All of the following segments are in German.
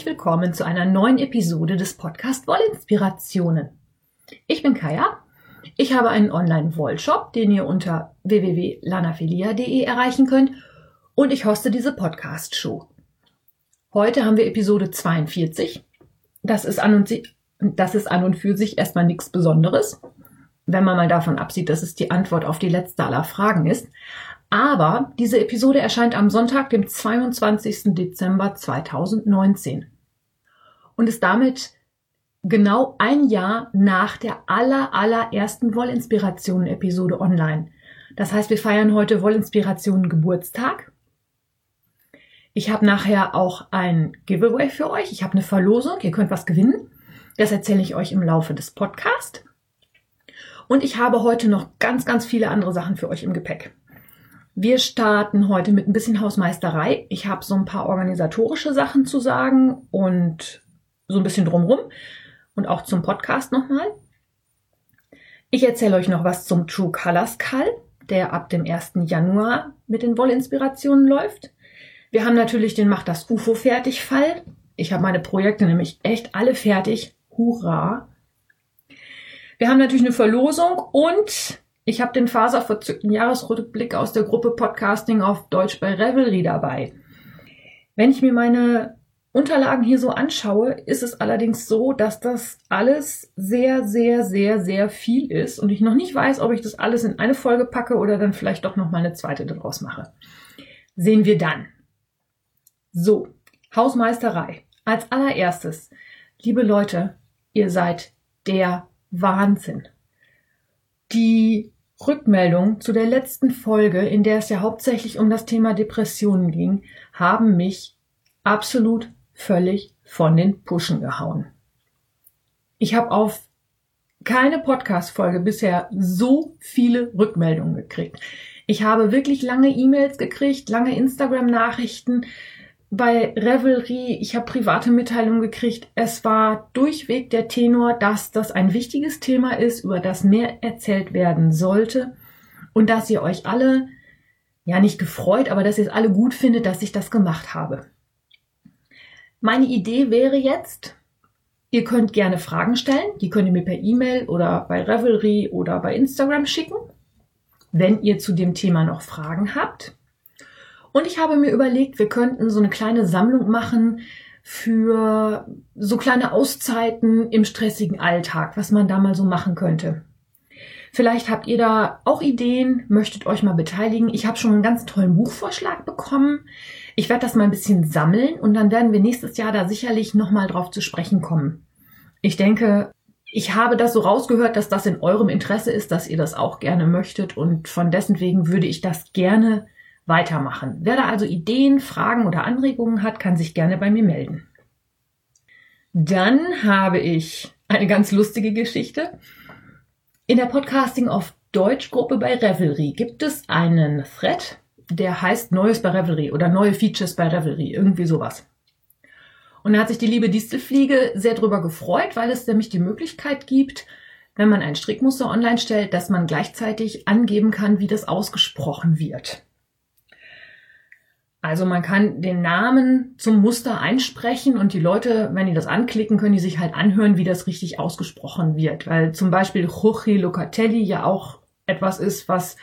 Herzlich willkommen zu einer neuen Episode des Podcast Wollinspirationen. Ich bin Kaya. Ich habe einen Online-Wollshop, den ihr unter www.lanafilia.de erreichen könnt und ich hoste diese Podcast-Show. Heute haben wir Episode 42. Das ist an und, das ist an und für sich erstmal nichts Besonderes, wenn man mal davon absieht, dass es die Antwort auf die letzte aller Fragen ist. Aber diese Episode erscheint am Sonntag, dem 22. Dezember 2019 und ist damit genau ein Jahr nach der aller, allerersten Wollinspirationen-Episode online. Das heißt, wir feiern heute Wollinspirationen Geburtstag. Ich habe nachher auch ein Giveaway für euch. Ich habe eine Verlosung. Ihr könnt was gewinnen. Das erzähle ich euch im Laufe des Podcasts. Und ich habe heute noch ganz, ganz viele andere Sachen für euch im Gepäck. Wir starten heute mit ein bisschen Hausmeisterei. Ich habe so ein paar organisatorische Sachen zu sagen und so ein bisschen drumrum und auch zum Podcast nochmal. Ich erzähle euch noch was zum True Colors Call, der ab dem 1. Januar mit den Wollinspirationen läuft. Wir haben natürlich den Macht das UFO fertig Fall. Ich habe meine Projekte nämlich echt alle fertig. Hurra! Wir haben natürlich eine Verlosung und ich habe den faserverzückten Jahresrückblick aus der Gruppe Podcasting auf Deutsch bei Revelry dabei. Wenn ich mir meine Unterlagen hier so anschaue, ist es allerdings so, dass das alles sehr, sehr, sehr, sehr viel ist und ich noch nicht weiß, ob ich das alles in eine Folge packe oder dann vielleicht doch noch mal eine zweite daraus mache. Sehen wir dann. So, Hausmeisterei. Als allererstes, liebe Leute, ihr seid der Wahnsinn. Die Rückmeldungen zu der letzten Folge, in der es ja hauptsächlich um das Thema Depressionen ging, haben mich absolut völlig von den Puschen gehauen. Ich habe auf keine Podcast-Folge bisher so viele Rückmeldungen gekriegt. Ich habe wirklich lange E-Mails gekriegt, lange Instagram-Nachrichten, bei Revelry, ich habe private Mitteilungen gekriegt. Es war durchweg der Tenor, dass das ein wichtiges Thema ist, über das mehr erzählt werden sollte und dass ihr euch alle, ja nicht gefreut, aber dass ihr es alle gut findet, dass ich das gemacht habe. Meine Idee wäre jetzt, ihr könnt gerne Fragen stellen, die könnt ihr mir per E-Mail oder bei Revelry oder bei Instagram schicken, wenn ihr zu dem Thema noch Fragen habt. Und ich habe mir überlegt, wir könnten so eine kleine Sammlung machen für so kleine Auszeiten im stressigen Alltag, was man da mal so machen könnte. Vielleicht habt ihr da auch Ideen, möchtet euch mal beteiligen. Ich habe schon einen ganz tollen Buchvorschlag bekommen. Ich werde das mal ein bisschen sammeln und dann werden wir nächstes Jahr da sicherlich nochmal drauf zu sprechen kommen. Ich denke, ich habe das so rausgehört, dass das in eurem Interesse ist, dass ihr das auch gerne möchtet und von dessen wegen würde ich das gerne weitermachen. Wer da also Ideen, Fragen oder Anregungen hat, kann sich gerne bei mir melden. Dann habe ich eine ganz lustige Geschichte. In der Podcasting auf Deutsch Gruppe bei Revelry gibt es einen Thread, der heißt Neues bei Revelry oder neue Features bei Revelry, irgendwie sowas. Und da hat sich die liebe Distelfliege sehr drüber gefreut, weil es nämlich die Möglichkeit gibt, wenn man ein Strickmuster online stellt, dass man gleichzeitig angeben kann, wie das ausgesprochen wird. Also man kann den Namen zum Muster einsprechen und die Leute, wenn die das anklicken, können die sich halt anhören, wie das richtig ausgesprochen wird. Weil zum Beispiel Chochi Locatelli ja auch etwas ist, was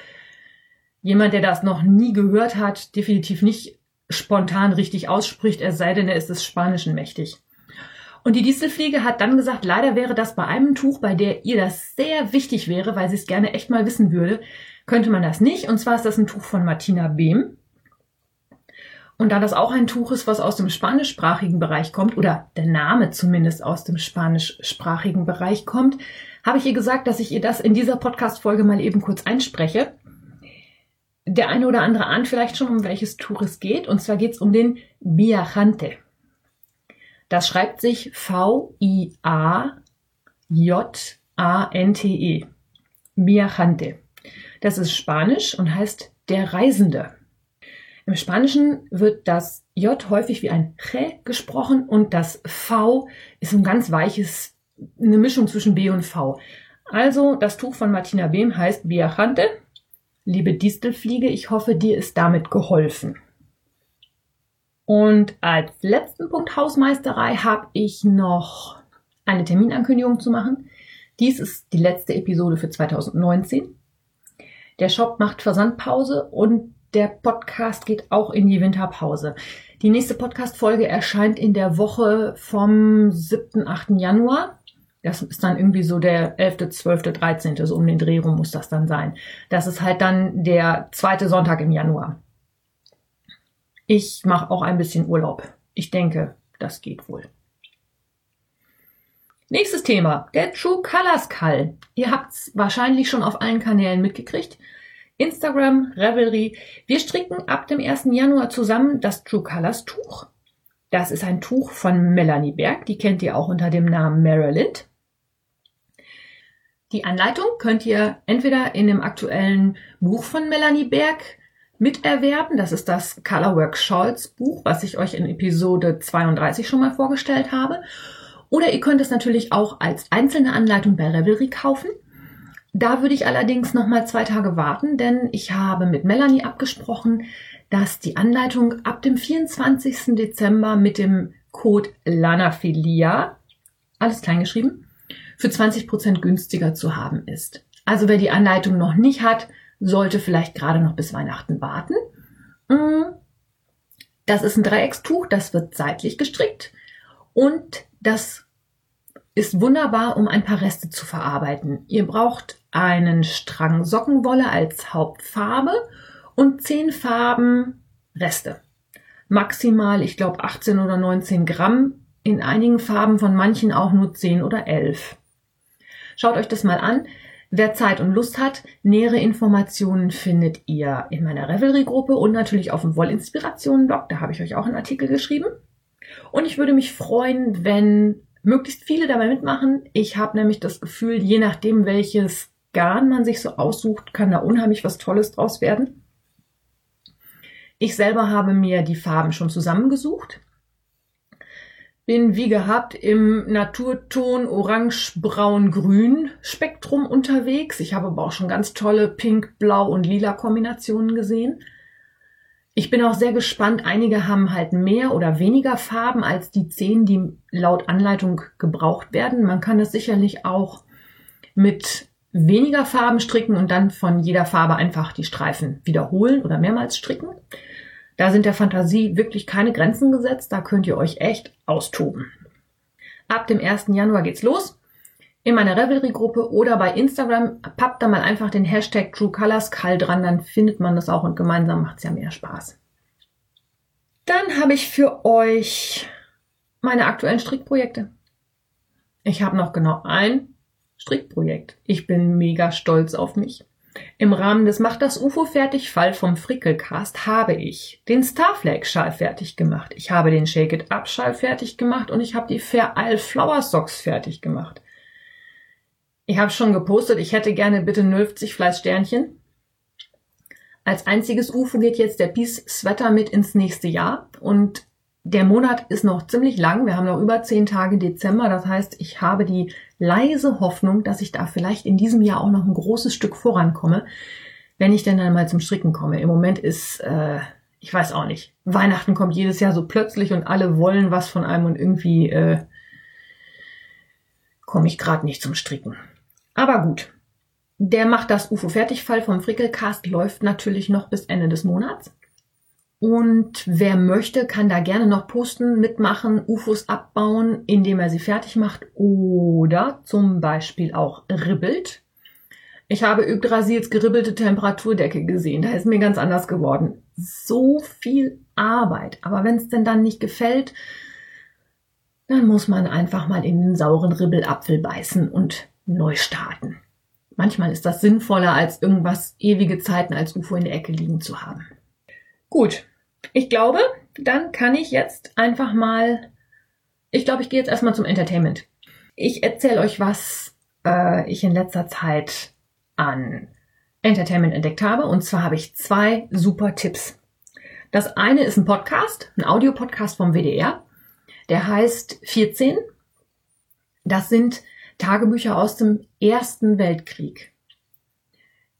jemand, der das noch nie gehört hat, definitiv nicht spontan richtig ausspricht, es sei denn, er ist des Spanischen mächtig. Und die Distelfliege hat dann gesagt, leider wäre das bei einem Tuch, bei der ihr das sehr wichtig wäre, weil sie es gerne echt mal wissen würde, könnte man das nicht. Und zwar ist das ein Tuch von Martina Behm. Und da das auch ein Tuch ist, was aus dem spanischsprachigen Bereich kommt, oder der Name zumindest aus dem spanischsprachigen Bereich kommt, habe ich ihr gesagt, dass ich ihr das in dieser Podcast-Folge mal eben kurz einspreche. Der eine oder andere ahnt vielleicht schon, um welches Tuch es geht. Und zwar geht es um den Viajante. Das schreibt sich V-I-A-J-A-N-T-E. Viajante. Das ist Spanisch und heißt der Reisende. Im Spanischen wird das J häufig wie ein Ch gesprochen und das V ist ein ganz weiches, eine Mischung zwischen B und V. Also das Tuch von Martina Behm heißt Viajante. Liebe Distelfliege, ich hoffe, dir ist damit geholfen. Und als letzten Punkt Hausmeisterei habe ich noch eine Terminankündigung zu machen. Dies ist die letzte Episode für 2019. Der Shop macht Versandpause und der Podcast geht auch in die Winterpause. Die nächste Podcast-Folge erscheint in der Woche vom 7., 8. Januar. Das ist dann irgendwie so der 11., 12., 13., so um den Dreh rum muss das dann sein. Das ist halt dann der zweite Sonntag im Januar. Ich mache auch ein bisschen Urlaub. Ich denke, das geht wohl. Nächstes Thema, der True Colors Call. Ihr habt es wahrscheinlich schon auf allen Kanälen mitgekriegt. Instagram, Revelry. Wir stricken ab dem 1. Januar zusammen das True Colors Tuch. Das ist ein Tuch von Melanie Berg. Die kennt ihr auch unter dem Namen Marilyn. Die Anleitung könnt ihr entweder in dem aktuellen Buch von Melanie Berg miterwerben. Das ist das Colorwork Scholz Buch, was ich euch in Episode 32 schon mal vorgestellt habe. Oder ihr könnt es natürlich auch als einzelne Anleitung bei Revelry kaufen. Da würde ich allerdings noch mal zwei Tage warten, denn ich habe mit Melanie abgesprochen, dass die Anleitung ab dem 24. Dezember mit dem Code LANAPHILIA, alles kleingeschrieben, für 20% günstiger zu haben ist. Also wer die Anleitung noch nicht hat, sollte vielleicht gerade noch bis Weihnachten warten. Mm. Das ist ein Dreieckstuch, das wird seitlich gestrickt und das ist wunderbar, um ein paar Reste zu verarbeiten. Ihr braucht einen Strang Sockenwolle als Hauptfarbe und zehn Farben Reste. Maximal, ich glaube, 18 oder 19 Gramm. In einigen Farben von manchen auch nur 10 oder 11. Schaut euch das mal an. Wer Zeit und Lust hat, nähere Informationen findet ihr in meiner Revelry-Gruppe und natürlich auf dem Wollinspirationen-Blog. Da habe ich euch auch einen Artikel geschrieben. Und ich würde mich freuen, wenn möglichst viele dabei mitmachen. Ich habe nämlich das Gefühl, je nachdem, welches Garn man sich so aussucht, kann da unheimlich was Tolles draus werden. Ich selber habe mir die Farben schon zusammengesucht bin wie gehabt im Naturton Orange, Braun, Grün Spektrum unterwegs. Ich habe aber auch schon ganz tolle Pink, Blau und Lila Kombinationen gesehen. Ich bin auch sehr gespannt. Einige haben halt mehr oder weniger Farben als die zehn, die laut Anleitung gebraucht werden. Man kann es sicherlich auch mit weniger Farben stricken und dann von jeder Farbe einfach die Streifen wiederholen oder mehrmals stricken. Da sind der Fantasie wirklich keine Grenzen gesetzt. Da könnt ihr euch echt austoben. Ab dem 1. Januar geht's los. In meiner Revelry-Gruppe oder bei Instagram pappt da mal einfach den Hashtag TrueColorsCal dran, dann findet man das auch und gemeinsam macht's ja mehr Spaß. Dann habe ich für euch meine aktuellen Strickprojekte. Ich habe noch genau ein Strickprojekt. Ich bin mega stolz auf mich. Im Rahmen des Macht das UFO fertig Fall vom Frickelcast habe ich den Starflag Schal fertig gemacht. Ich habe den Shake It Up Schal fertig gemacht und ich habe die Fair Isle Flower Socks fertig gemacht. Ich habe schon gepostet, ich hätte gerne bitte 50 Fleißsternchen. Als einziges UFO geht jetzt der Peace Sweater mit ins nächste Jahr und der Monat ist noch ziemlich lang. Wir haben noch über zehn Tage Dezember. Das heißt, ich habe die leise Hoffnung, dass ich da vielleicht in diesem Jahr auch noch ein großes Stück vorankomme, wenn ich denn dann mal zum Stricken komme. Im Moment ist, äh, ich weiß auch nicht, Weihnachten kommt jedes Jahr so plötzlich und alle wollen was von einem und irgendwie äh, komme ich gerade nicht zum Stricken. Aber gut. Der macht das UFO Fertigfall vom Frickelcast läuft natürlich noch bis Ende des Monats. Und wer möchte, kann da gerne noch posten, mitmachen, UFOs abbauen, indem er sie fertig macht oder zum Beispiel auch ribbelt. Ich habe Yggdrasils geribbelte Temperaturdecke gesehen. Da ist mir ganz anders geworden. So viel Arbeit. Aber wenn es denn dann nicht gefällt, dann muss man einfach mal in den sauren Ribbelapfel beißen und neu starten. Manchmal ist das sinnvoller, als irgendwas ewige Zeiten als UFO in der Ecke liegen zu haben. Gut, ich glaube, dann kann ich jetzt einfach mal, ich glaube, ich gehe jetzt erstmal zum Entertainment. Ich erzähle euch, was äh, ich in letzter Zeit an Entertainment entdeckt habe. Und zwar habe ich zwei super Tipps. Das eine ist ein Podcast, ein Audiopodcast vom WDR. Der heißt 14. Das sind Tagebücher aus dem Ersten Weltkrieg.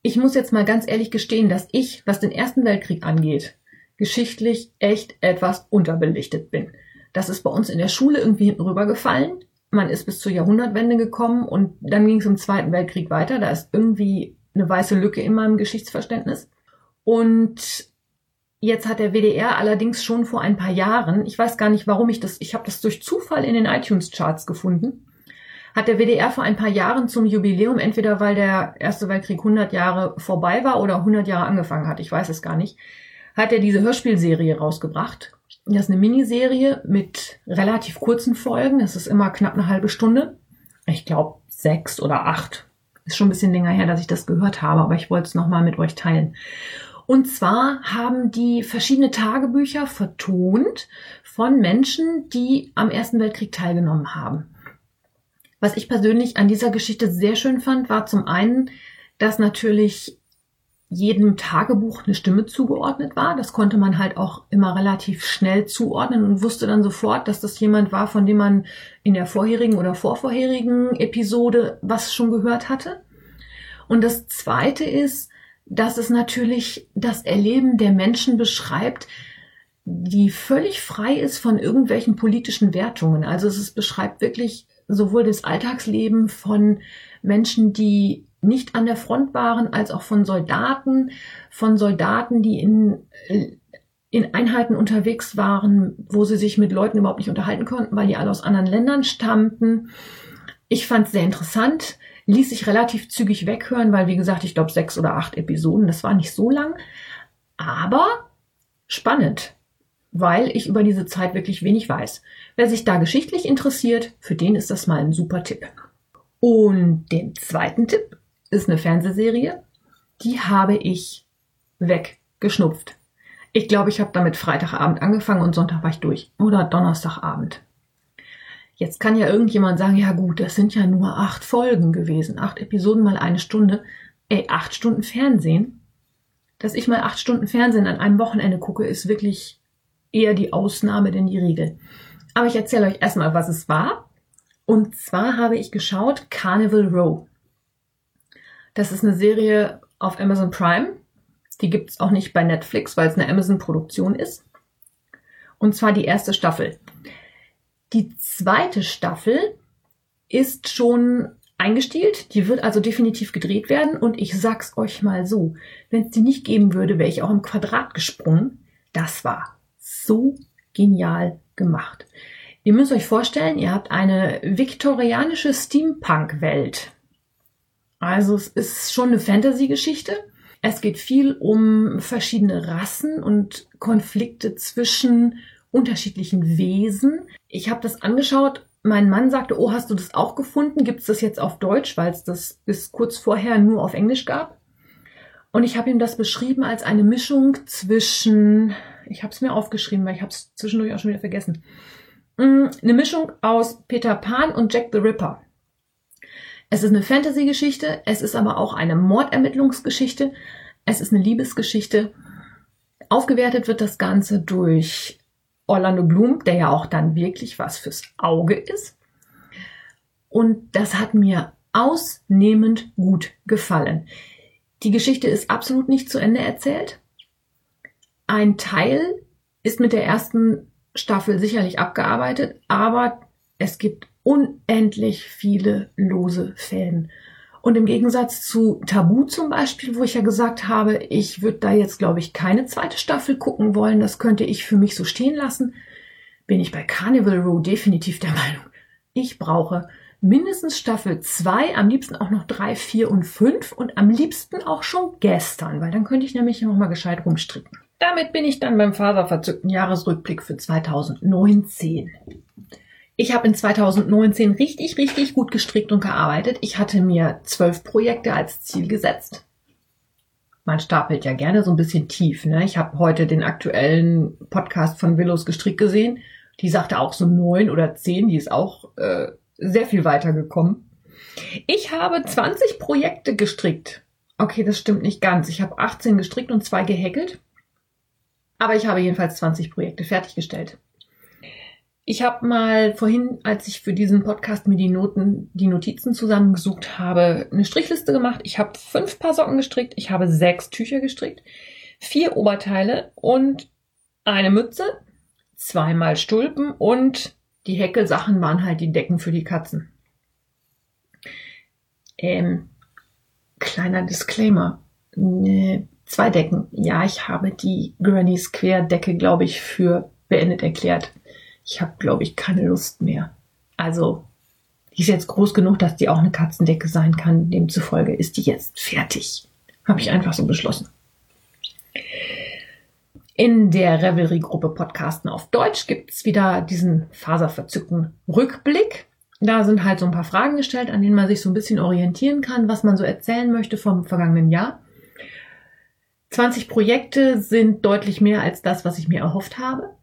Ich muss jetzt mal ganz ehrlich gestehen, dass ich, was den Ersten Weltkrieg angeht, geschichtlich echt etwas unterbelichtet bin. Das ist bei uns in der Schule irgendwie hinten rübergefallen. Man ist bis zur Jahrhundertwende gekommen und dann ging es im Zweiten Weltkrieg weiter. Da ist irgendwie eine weiße Lücke in meinem Geschichtsverständnis. Und jetzt hat der WDR allerdings schon vor ein paar Jahren, ich weiß gar nicht, warum ich das, ich habe das durch Zufall in den iTunes-Charts gefunden, hat der WDR vor ein paar Jahren zum Jubiläum, entweder weil der Erste Weltkrieg 100 Jahre vorbei war oder 100 Jahre angefangen hat, ich weiß es gar nicht, hat er diese Hörspielserie rausgebracht. Das ist eine Miniserie mit relativ kurzen Folgen. Das ist immer knapp eine halbe Stunde. Ich glaube sechs oder acht. Ist schon ein bisschen länger her, dass ich das gehört habe, aber ich wollte es nochmal mit euch teilen. Und zwar haben die verschiedene Tagebücher vertont von Menschen, die am Ersten Weltkrieg teilgenommen haben. Was ich persönlich an dieser Geschichte sehr schön fand, war zum einen, dass natürlich jedem Tagebuch eine Stimme zugeordnet war. Das konnte man halt auch immer relativ schnell zuordnen und wusste dann sofort, dass das jemand war, von dem man in der vorherigen oder vorvorherigen Episode was schon gehört hatte. Und das Zweite ist, dass es natürlich das Erleben der Menschen beschreibt, die völlig frei ist von irgendwelchen politischen Wertungen. Also es beschreibt wirklich sowohl das Alltagsleben von Menschen, die nicht an der Front waren, als auch von Soldaten, von Soldaten, die in, in Einheiten unterwegs waren, wo sie sich mit Leuten überhaupt nicht unterhalten konnten, weil die alle aus anderen Ländern stammten. Ich fand es sehr interessant, ließ sich relativ zügig weghören, weil wie gesagt, ich glaube sechs oder acht Episoden, das war nicht so lang, aber spannend weil ich über diese Zeit wirklich wenig weiß. Wer sich da geschichtlich interessiert, für den ist das mal ein super Tipp. Und den zweiten Tipp ist eine Fernsehserie, die habe ich weggeschnupft. Ich glaube, ich habe damit Freitagabend angefangen und Sonntag war ich durch. Oder Donnerstagabend. Jetzt kann ja irgendjemand sagen, ja gut, das sind ja nur acht Folgen gewesen. Acht Episoden mal eine Stunde. Ey, acht Stunden Fernsehen. Dass ich mal acht Stunden Fernsehen an einem Wochenende gucke, ist wirklich eher die Ausnahme denn die Regel. Aber ich erzähle euch erstmal, was es war. Und zwar habe ich geschaut Carnival Row. Das ist eine Serie auf Amazon Prime. Die gibt es auch nicht bei Netflix, weil es eine Amazon-Produktion ist. Und zwar die erste Staffel. Die zweite Staffel ist schon eingestielt. Die wird also definitiv gedreht werden. Und ich sag's euch mal so, wenn es die nicht geben würde, wäre ich auch im Quadrat gesprungen. Das war so genial gemacht. Ihr müsst euch vorstellen, ihr habt eine viktorianische Steampunk-Welt. Also es ist schon eine Fantasy-Geschichte. Es geht viel um verschiedene Rassen und Konflikte zwischen unterschiedlichen Wesen. Ich habe das angeschaut. Mein Mann sagte, oh, hast du das auch gefunden? Gibt es das jetzt auf Deutsch, weil es das bis kurz vorher nur auf Englisch gab? Und ich habe ihm das beschrieben als eine Mischung zwischen ich habe es mir aufgeschrieben, weil ich habe es zwischendurch auch schon wieder vergessen. Mm, eine Mischung aus Peter Pan und Jack the Ripper. Es ist eine Fantasy-Geschichte, es ist aber auch eine Mordermittlungsgeschichte, es ist eine Liebesgeschichte. Aufgewertet wird das Ganze durch Orlando Bloom, der ja auch dann wirklich was fürs Auge ist. Und das hat mir ausnehmend gut gefallen. Die Geschichte ist absolut nicht zu Ende erzählt. Ein Teil ist mit der ersten Staffel sicherlich abgearbeitet, aber es gibt unendlich viele lose Fäden. Und im Gegensatz zu Tabu zum Beispiel, wo ich ja gesagt habe, ich würde da jetzt, glaube ich, keine zweite Staffel gucken wollen, das könnte ich für mich so stehen lassen, bin ich bei Carnival Row definitiv der Meinung, ich brauche mindestens Staffel 2, am liebsten auch noch 3, 4 und 5 und am liebsten auch schon gestern, weil dann könnte ich nämlich noch mal gescheit rumstricken. Damit bin ich dann beim faserverzückten Jahresrückblick für 2019. Ich habe in 2019 richtig, richtig gut gestrickt und gearbeitet. Ich hatte mir zwölf Projekte als Ziel gesetzt. Man stapelt ja gerne so ein bisschen tief. Ne? Ich habe heute den aktuellen Podcast von Willows gestrickt gesehen. Die sagte auch so neun oder zehn. Die ist auch äh, sehr viel weiter gekommen. Ich habe 20 Projekte gestrickt. Okay, das stimmt nicht ganz. Ich habe 18 gestrickt und zwei gehäkelt. Aber ich habe jedenfalls 20 Projekte fertiggestellt. Ich habe mal vorhin, als ich für diesen Podcast mir die Noten, die Notizen zusammengesucht habe, eine Strichliste gemacht. Ich habe fünf Paar Socken gestrickt, ich habe sechs Tücher gestrickt, vier Oberteile und eine Mütze, zweimal Stulpen und die Häckelsachen waren halt die Decken für die Katzen. Ähm, kleiner Disclaimer. Zwei Decken. Ja, ich habe die Granny's Querdecke, glaube ich, für beendet erklärt. Ich habe, glaube ich, keine Lust mehr. Also, die ist jetzt groß genug, dass die auch eine Katzendecke sein kann. Demzufolge ist die jetzt fertig. Habe ich einfach so beschlossen. In der Revelry-Gruppe Podcasten auf Deutsch gibt's wieder diesen faserverzückten Rückblick. Da sind halt so ein paar Fragen gestellt, an denen man sich so ein bisschen orientieren kann, was man so erzählen möchte vom vergangenen Jahr. 20 Projekte sind deutlich mehr als das, was ich mir erhofft habe.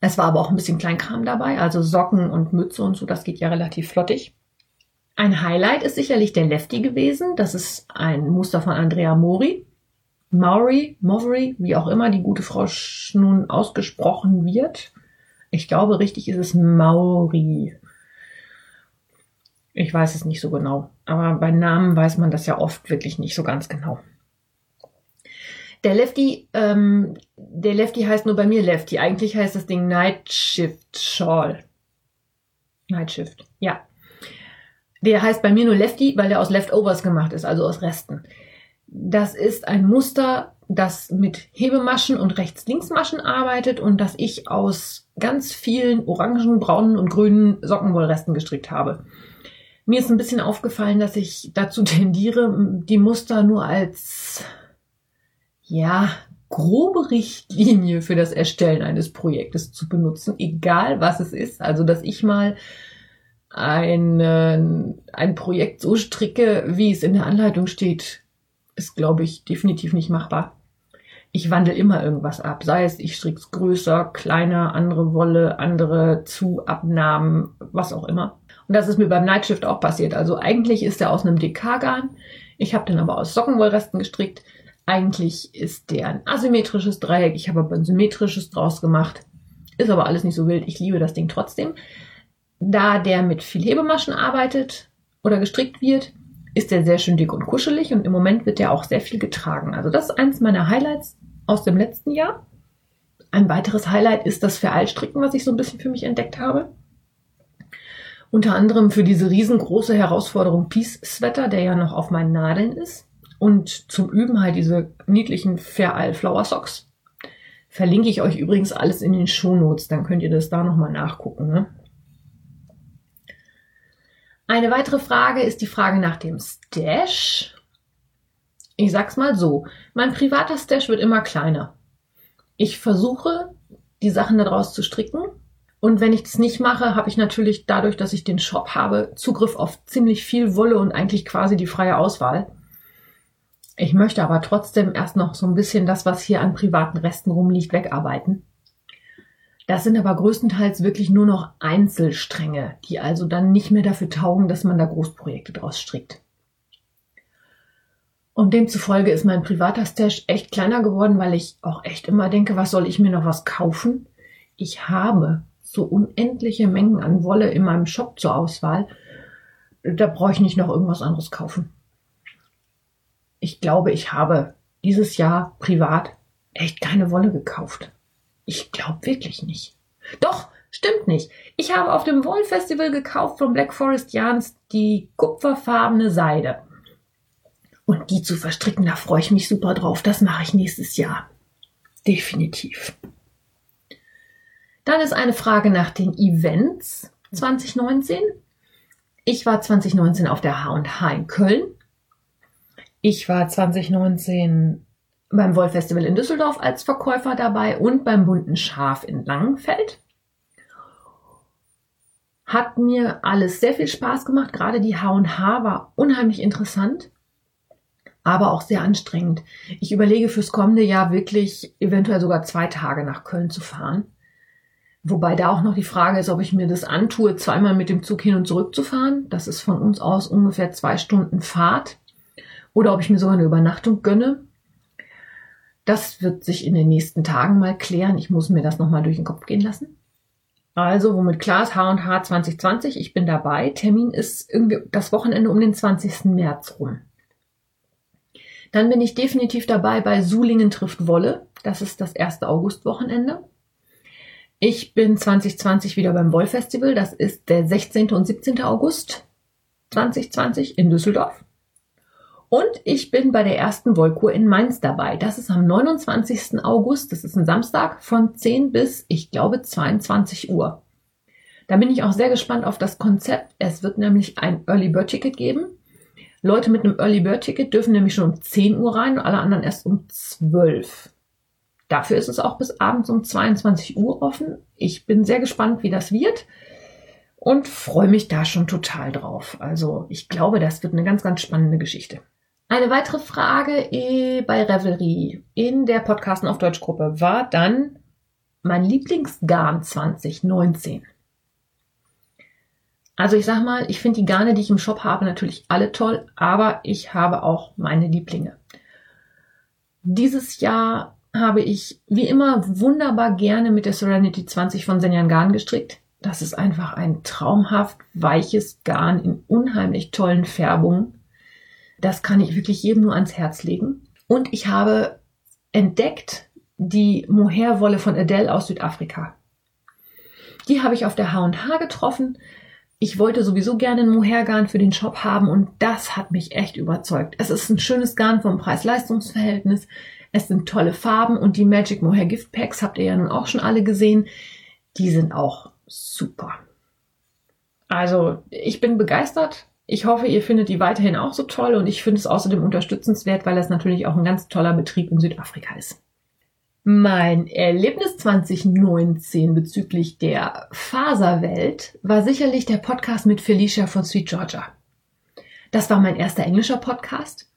Es war aber auch ein bisschen Kleinkram dabei, also Socken und Mütze und so, das geht ja relativ flottig. Ein Highlight ist sicherlich der Lefty gewesen. Das ist ein Muster von Andrea Mori. Maury, Mowry, wie auch immer die gute Frau nun ausgesprochen wird. Ich glaube, richtig ist es Mauri. Ich weiß es nicht so genau. Aber bei Namen weiß man das ja oft wirklich nicht so ganz genau. Der Lefty, ähm, der Lefty heißt nur bei mir Lefty. Eigentlich heißt das Ding Night Shift Shawl. Night Shift, ja. Der heißt bei mir nur Lefty, weil der aus Leftovers gemacht ist, also aus Resten. Das ist ein Muster, das mit Hebemaschen und Rechts-Links-Maschen arbeitet und das ich aus ganz vielen orangen, braunen und grünen Sockenwollresten gestrickt habe. Mir ist ein bisschen aufgefallen, dass ich dazu tendiere, die Muster nur als ja, grobe Richtlinie für das Erstellen eines Projektes zu benutzen, egal was es ist. Also, dass ich mal ein, ein Projekt so stricke, wie es in der Anleitung steht, ist, glaube ich, definitiv nicht machbar. Ich wandle immer irgendwas ab, sei es ich strick's größer, kleiner, andere Wolle, andere Zuabnahmen, was auch immer. Und das ist mir beim Nightshift auch passiert. Also eigentlich ist er aus einem DK-Garn. Ich habe den aber aus Sockenwollresten gestrickt. Eigentlich ist der ein asymmetrisches Dreieck. Ich habe aber ein symmetrisches draus gemacht. Ist aber alles nicht so wild. Ich liebe das Ding trotzdem. Da der mit viel Hebemaschen arbeitet oder gestrickt wird, ist der sehr schön dick und kuschelig und im Moment wird der auch sehr viel getragen. Also das ist eins meiner Highlights aus dem letzten Jahr. Ein weiteres Highlight ist das Vereilstricken, was ich so ein bisschen für mich entdeckt habe. Unter anderem für diese riesengroße Herausforderung Peace Sweater, der ja noch auf meinen Nadeln ist. Und zum Üben halt diese niedlichen Fair Isle Flower Socks. Verlinke ich euch übrigens alles in den Shownotes, dann könnt ihr das da nochmal nachgucken. Ne? Eine weitere Frage ist die Frage nach dem Stash. Ich sag's mal so, mein privater Stash wird immer kleiner. Ich versuche, die Sachen daraus zu stricken. Und wenn ich das nicht mache, habe ich natürlich dadurch, dass ich den Shop habe, Zugriff auf ziemlich viel Wolle und eigentlich quasi die freie Auswahl. Ich möchte aber trotzdem erst noch so ein bisschen das, was hier an privaten Resten rumliegt, wegarbeiten. Das sind aber größtenteils wirklich nur noch Einzelstränge, die also dann nicht mehr dafür taugen, dass man da Großprojekte draus strickt. Und demzufolge ist mein privater Stash echt kleiner geworden, weil ich auch echt immer denke, was soll ich mir noch was kaufen? Ich habe so unendliche Mengen an Wolle in meinem Shop zur Auswahl. Da brauche ich nicht noch irgendwas anderes kaufen ich glaube, ich habe dieses Jahr privat echt keine Wolle gekauft. Ich glaube wirklich nicht. Doch, stimmt nicht. Ich habe auf dem Wollfestival gekauft von Black Forest Yarns die kupferfarbene Seide. Und die zu verstricken, da freue ich mich super drauf. Das mache ich nächstes Jahr. Definitiv. Dann ist eine Frage nach den Events 2019. Ich war 2019 auf der H&H in Köln ich war 2019 beim Wollfestival in Düsseldorf als Verkäufer dabei und beim bunten Schaf in Langenfeld. Hat mir alles sehr viel Spaß gemacht. Gerade die H&H war unheimlich interessant, aber auch sehr anstrengend. Ich überlege fürs kommende Jahr wirklich eventuell sogar zwei Tage nach Köln zu fahren. Wobei da auch noch die Frage ist, ob ich mir das antue, zweimal mit dem Zug hin und zurück zu fahren. Das ist von uns aus ungefähr zwei Stunden Fahrt oder ob ich mir sogar eine Übernachtung gönne. Das wird sich in den nächsten Tagen mal klären. Ich muss mir das nochmal durch den Kopf gehen lassen. Also, womit klar ist, H&H 2020, ich bin dabei. Termin ist irgendwie das Wochenende um den 20. März rum. Dann bin ich definitiv dabei bei Sulingen trifft Wolle. Das ist das erste Augustwochenende. Ich bin 2020 wieder beim Wollfestival. Das ist der 16. und 17. August 2020 in Düsseldorf. Und ich bin bei der ersten Wollkur in Mainz dabei. Das ist am 29. August. Das ist ein Samstag von 10 bis, ich glaube, 22 Uhr. Da bin ich auch sehr gespannt auf das Konzept. Es wird nämlich ein Early Bird Ticket geben. Leute mit einem Early Bird Ticket dürfen nämlich schon um 10 Uhr rein und alle anderen erst um 12. Dafür ist es auch bis abends um 22 Uhr offen. Ich bin sehr gespannt, wie das wird und freue mich da schon total drauf. Also ich glaube, das wird eine ganz, ganz spannende Geschichte. Eine weitere Frage eh, bei Revelry in der Podcasten auf Deutsch Gruppe war dann mein Lieblingsgarn 2019. Also ich sag mal, ich finde die Garne, die ich im Shop habe, natürlich alle toll, aber ich habe auch meine Lieblinge. Dieses Jahr habe ich wie immer wunderbar gerne mit der Serenity 20 von Senjan Garn gestrickt. Das ist einfach ein traumhaft weiches Garn in unheimlich tollen Färbungen. Das kann ich wirklich jedem nur ans Herz legen. Und ich habe entdeckt die Mohair-Wolle von Adele aus Südafrika. Die habe ich auf der H&H getroffen. Ich wollte sowieso gerne ein Mohair-Garn für den Shop haben und das hat mich echt überzeugt. Es ist ein schönes Garn vom Preis-Leistungs-Verhältnis. Es sind tolle Farben und die Magic Mohair Gift Packs habt ihr ja nun auch schon alle gesehen. Die sind auch super. Also, ich bin begeistert. Ich hoffe, ihr findet die weiterhin auch so toll und ich finde es außerdem unterstützenswert, weil das natürlich auch ein ganz toller Betrieb in Südafrika ist. Mein Erlebnis 2019 bezüglich der Faserwelt war sicherlich der Podcast mit Felicia von Sweet Georgia. Das war mein erster englischer Podcast.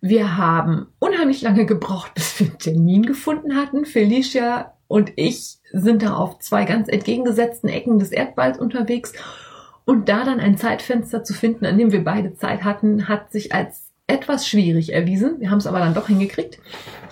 Wir haben unheimlich lange gebraucht, bis wir einen Termin gefunden hatten. Felicia und ich sind da auf zwei ganz entgegengesetzten Ecken des Erdballs unterwegs und da dann ein Zeitfenster zu finden, an dem wir beide Zeit hatten, hat sich als etwas schwierig erwiesen. Wir haben es aber dann doch hingekriegt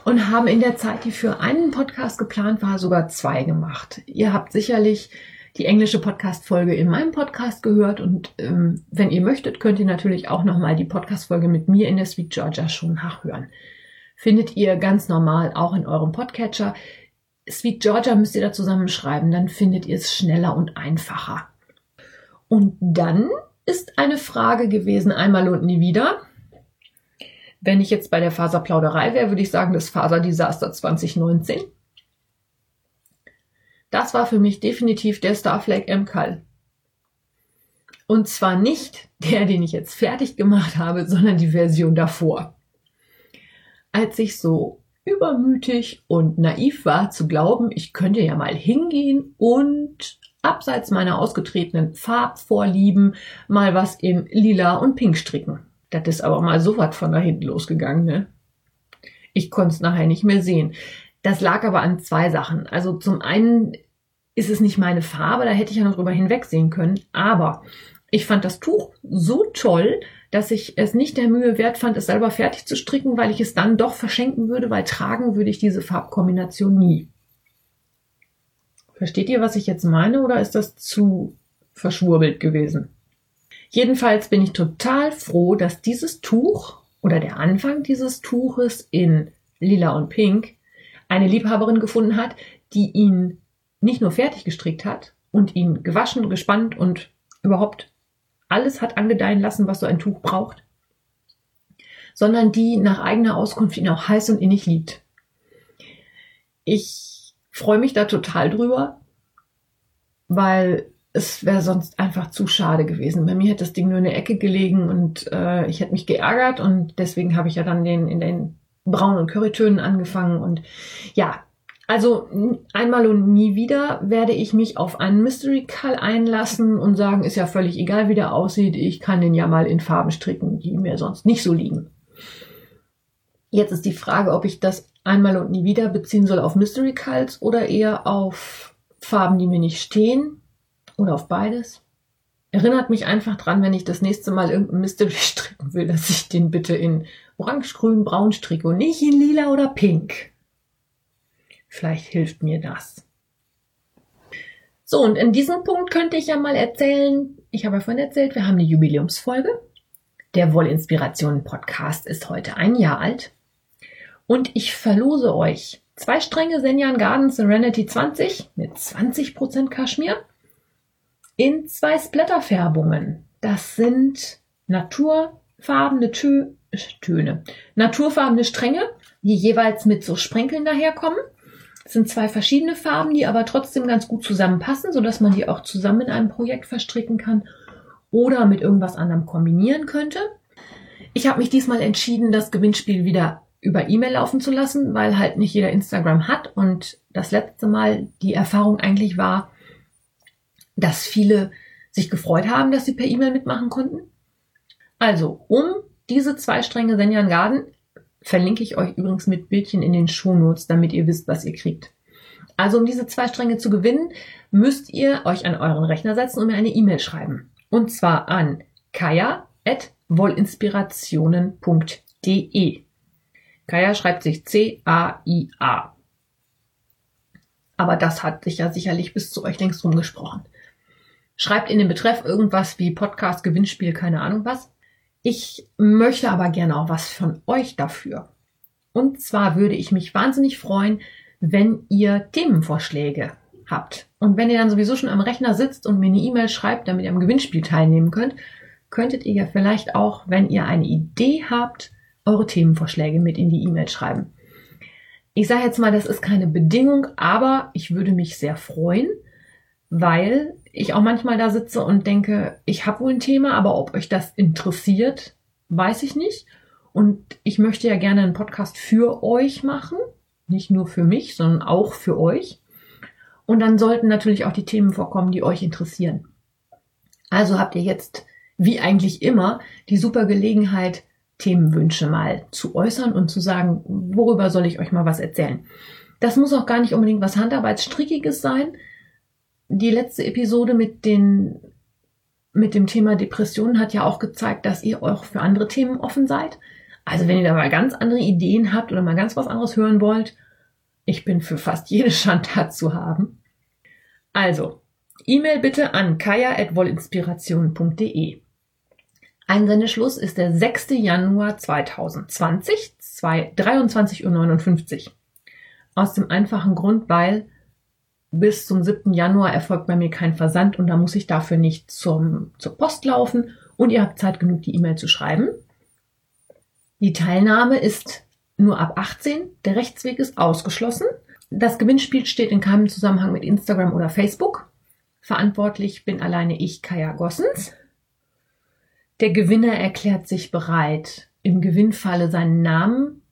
und haben in der Zeit, die für einen Podcast geplant war, sogar zwei gemacht. Ihr habt sicherlich die englische Podcast-Folge in meinem Podcast gehört und ähm, wenn ihr möchtet, könnt ihr natürlich auch nochmal die Podcast-Folge mit mir in der Sweet Georgia schon nachhören. Findet ihr ganz normal auch in eurem Podcatcher. Sweet Georgia müsst ihr da zusammenschreiben, dann findet ihr es schneller und einfacher. Und dann ist eine Frage gewesen, einmal und nie wieder. Wenn ich jetzt bei der Faserplauderei wäre, würde ich sagen, das Faserdesaster 2019. Das war für mich definitiv der Starflag MCAL. Und zwar nicht der, den ich jetzt fertig gemacht habe, sondern die Version davor. Als ich so übermütig und naiv war zu glauben, ich könnte ja mal hingehen und abseits meiner ausgetretenen Farbvorlieben mal was im Lila und Pink stricken. Das ist aber mal so was von da hinten losgegangen, ne? Ich konnte es nachher nicht mehr sehen. Das lag aber an zwei Sachen. Also zum einen ist es nicht meine Farbe, da hätte ich ja noch drüber hinwegsehen können, aber ich fand das Tuch so toll, dass ich es nicht der Mühe wert fand, es selber fertig zu stricken, weil ich es dann doch verschenken würde, weil tragen würde ich diese Farbkombination nie. Versteht ihr, was ich jetzt meine, oder ist das zu verschwurbelt gewesen? Jedenfalls bin ich total froh, dass dieses Tuch oder der Anfang dieses Tuches in lila und pink eine Liebhaberin gefunden hat, die ihn nicht nur fertig gestrickt hat und ihn gewaschen, gespannt und überhaupt alles hat angedeihen lassen, was so ein Tuch braucht, sondern die nach eigener Auskunft ihn auch heiß und innig liebt. Ich freue mich da total drüber, weil es wäre sonst einfach zu schade gewesen. Bei mir hätte das Ding nur in der Ecke gelegen und äh, ich hätte mich geärgert und deswegen habe ich ja dann den in den Braun- und Currytönen angefangen und ja, also einmal und nie wieder werde ich mich auf einen Mystery Call einlassen und sagen, ist ja völlig egal, wie der aussieht, ich kann den ja mal in Farben stricken, die mir sonst nicht so liegen. Jetzt ist die Frage, ob ich das einmal und nie wieder beziehen soll auf Mystery Cults oder eher auf Farben, die mir nicht stehen oder auf beides. Erinnert mich einfach dran, wenn ich das nächste Mal irgendein Mystery stricken will, dass ich den bitte in orange, grün, braun stricke und nicht in lila oder pink. Vielleicht hilft mir das. So, und in diesem Punkt könnte ich ja mal erzählen, ich habe ja vorhin erzählt, wir haben eine Jubiläumsfolge. Der Wollinspirationen Podcast ist heute ein Jahr alt. Und ich verlose euch Zwei Stränge Senjan Garden Serenity 20 mit 20% Kaschmir in zwei Splatterfärbungen. Das sind naturfarbene Tö Töne, naturfarbene Stränge, die jeweils mit so Sprenkeln daherkommen. Es sind zwei verschiedene Farben, die aber trotzdem ganz gut zusammenpassen, sodass man die auch zusammen in einem Projekt verstricken kann oder mit irgendwas anderem kombinieren könnte. Ich habe mich diesmal entschieden, das Gewinnspiel wieder über E-Mail laufen zu lassen, weil halt nicht jeder Instagram hat und das letzte Mal die Erfahrung eigentlich war, dass viele sich gefreut haben, dass sie per E-Mail mitmachen konnten. Also, um diese zwei Stränge Senjan Garden verlinke ich euch übrigens mit Bildchen in den Shownotes, damit ihr wisst, was ihr kriegt. Also, um diese zwei Stränge zu gewinnen, müsst ihr euch an euren Rechner setzen und mir eine E-Mail schreiben. Und zwar an kaya.wollinspirationen.de. Kaya schreibt sich C-A-I-A. Aber das hat sich ja sicherlich bis zu euch längst rumgesprochen. Schreibt in den Betreff irgendwas wie Podcast, Gewinnspiel, keine Ahnung was. Ich möchte aber gerne auch was von euch dafür. Und zwar würde ich mich wahnsinnig freuen, wenn ihr Themenvorschläge habt. Und wenn ihr dann sowieso schon am Rechner sitzt und mir eine E-Mail schreibt, damit ihr am Gewinnspiel teilnehmen könnt, könntet ihr ja vielleicht auch, wenn ihr eine Idee habt, eure Themenvorschläge mit in die E-Mail schreiben. Ich sage jetzt mal, das ist keine Bedingung, aber ich würde mich sehr freuen, weil ich auch manchmal da sitze und denke, ich habe wohl ein Thema, aber ob euch das interessiert, weiß ich nicht. Und ich möchte ja gerne einen Podcast für euch machen, nicht nur für mich, sondern auch für euch. Und dann sollten natürlich auch die Themen vorkommen, die euch interessieren. Also habt ihr jetzt, wie eigentlich immer, die super Gelegenheit, Themenwünsche mal zu äußern und zu sagen, worüber soll ich euch mal was erzählen. Das muss auch gar nicht unbedingt was Handarbeitsstrickiges sein. Die letzte Episode mit den mit dem Thema Depressionen hat ja auch gezeigt, dass ihr auch für andere Themen offen seid. Also wenn ihr da mal ganz andere Ideen habt oder mal ganz was anderes hören wollt, ich bin für fast jede Schandtat zu haben. Also, E-Mail bitte an kaya.wollinspiration.de. Einsendeschluss ist der 6. Januar 2020, 23.59 Uhr. Aus dem einfachen Grund, weil bis zum 7. Januar erfolgt bei mir kein Versand und da muss ich dafür nicht zum, zur Post laufen und ihr habt Zeit genug, die E-Mail zu schreiben. Die Teilnahme ist nur ab 18. Der Rechtsweg ist ausgeschlossen. Das Gewinnspiel steht in keinem Zusammenhang mit Instagram oder Facebook. Verantwortlich bin alleine ich, Kaya Gossens. Der Gewinner erklärt sich bereit, im Gewinnfalle seinen Namen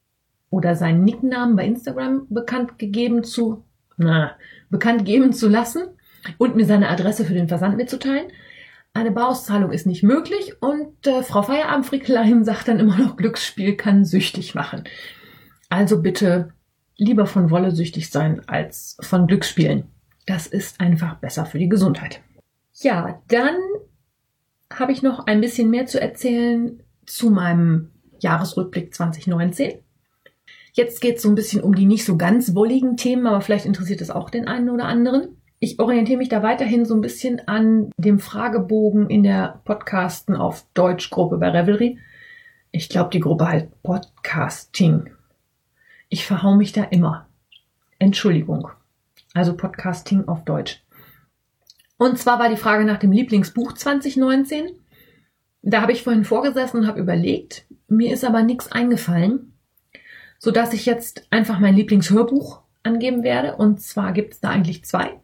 oder seinen Nicknamen bei Instagram bekannt gegeben zu, na, bekannt geben zu lassen und mir seine Adresse für den Versand mitzuteilen. Eine Bauauszahlung ist nicht möglich und äh, Frau Feierabendfricklein sagt dann immer noch, Glücksspiel kann süchtig machen. Also bitte lieber von Wolle süchtig sein als von Glücksspielen. Das ist einfach besser für die Gesundheit. Ja, dann habe ich noch ein bisschen mehr zu erzählen zu meinem Jahresrückblick 2019. Jetzt geht es so ein bisschen um die nicht so ganz wolligen Themen, aber vielleicht interessiert es auch den einen oder anderen. Ich orientiere mich da weiterhin so ein bisschen an dem Fragebogen in der Podcasten auf Deutsch Gruppe bei Revelry. Ich glaube, die Gruppe heißt Podcasting. Ich verhau mich da immer. Entschuldigung. Also Podcasting auf Deutsch. Und zwar war die Frage nach dem Lieblingsbuch 2019. Da habe ich vorhin vorgesessen und habe überlegt. Mir ist aber nichts eingefallen, so dass ich jetzt einfach mein Lieblingshörbuch angeben werde. Und zwar gibt es da eigentlich zwei.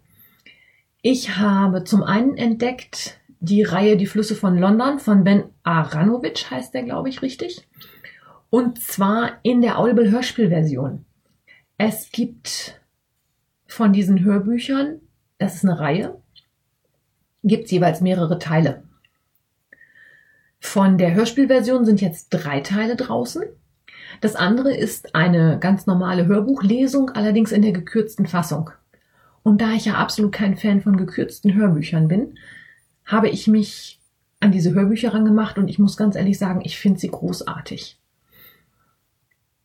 Ich habe zum einen entdeckt die Reihe Die Flüsse von London von Ben Aranovic, heißt der, glaube ich, richtig. Und zwar in der Audible Hörspielversion. Es gibt von diesen Hörbüchern, das ist eine Reihe, gibt es jeweils mehrere Teile. Von der Hörspielversion sind jetzt drei Teile draußen. Das andere ist eine ganz normale Hörbuchlesung, allerdings in der gekürzten Fassung. Und da ich ja absolut kein Fan von gekürzten Hörbüchern bin, habe ich mich an diese Hörbücher rangemacht und ich muss ganz ehrlich sagen, ich finde sie großartig.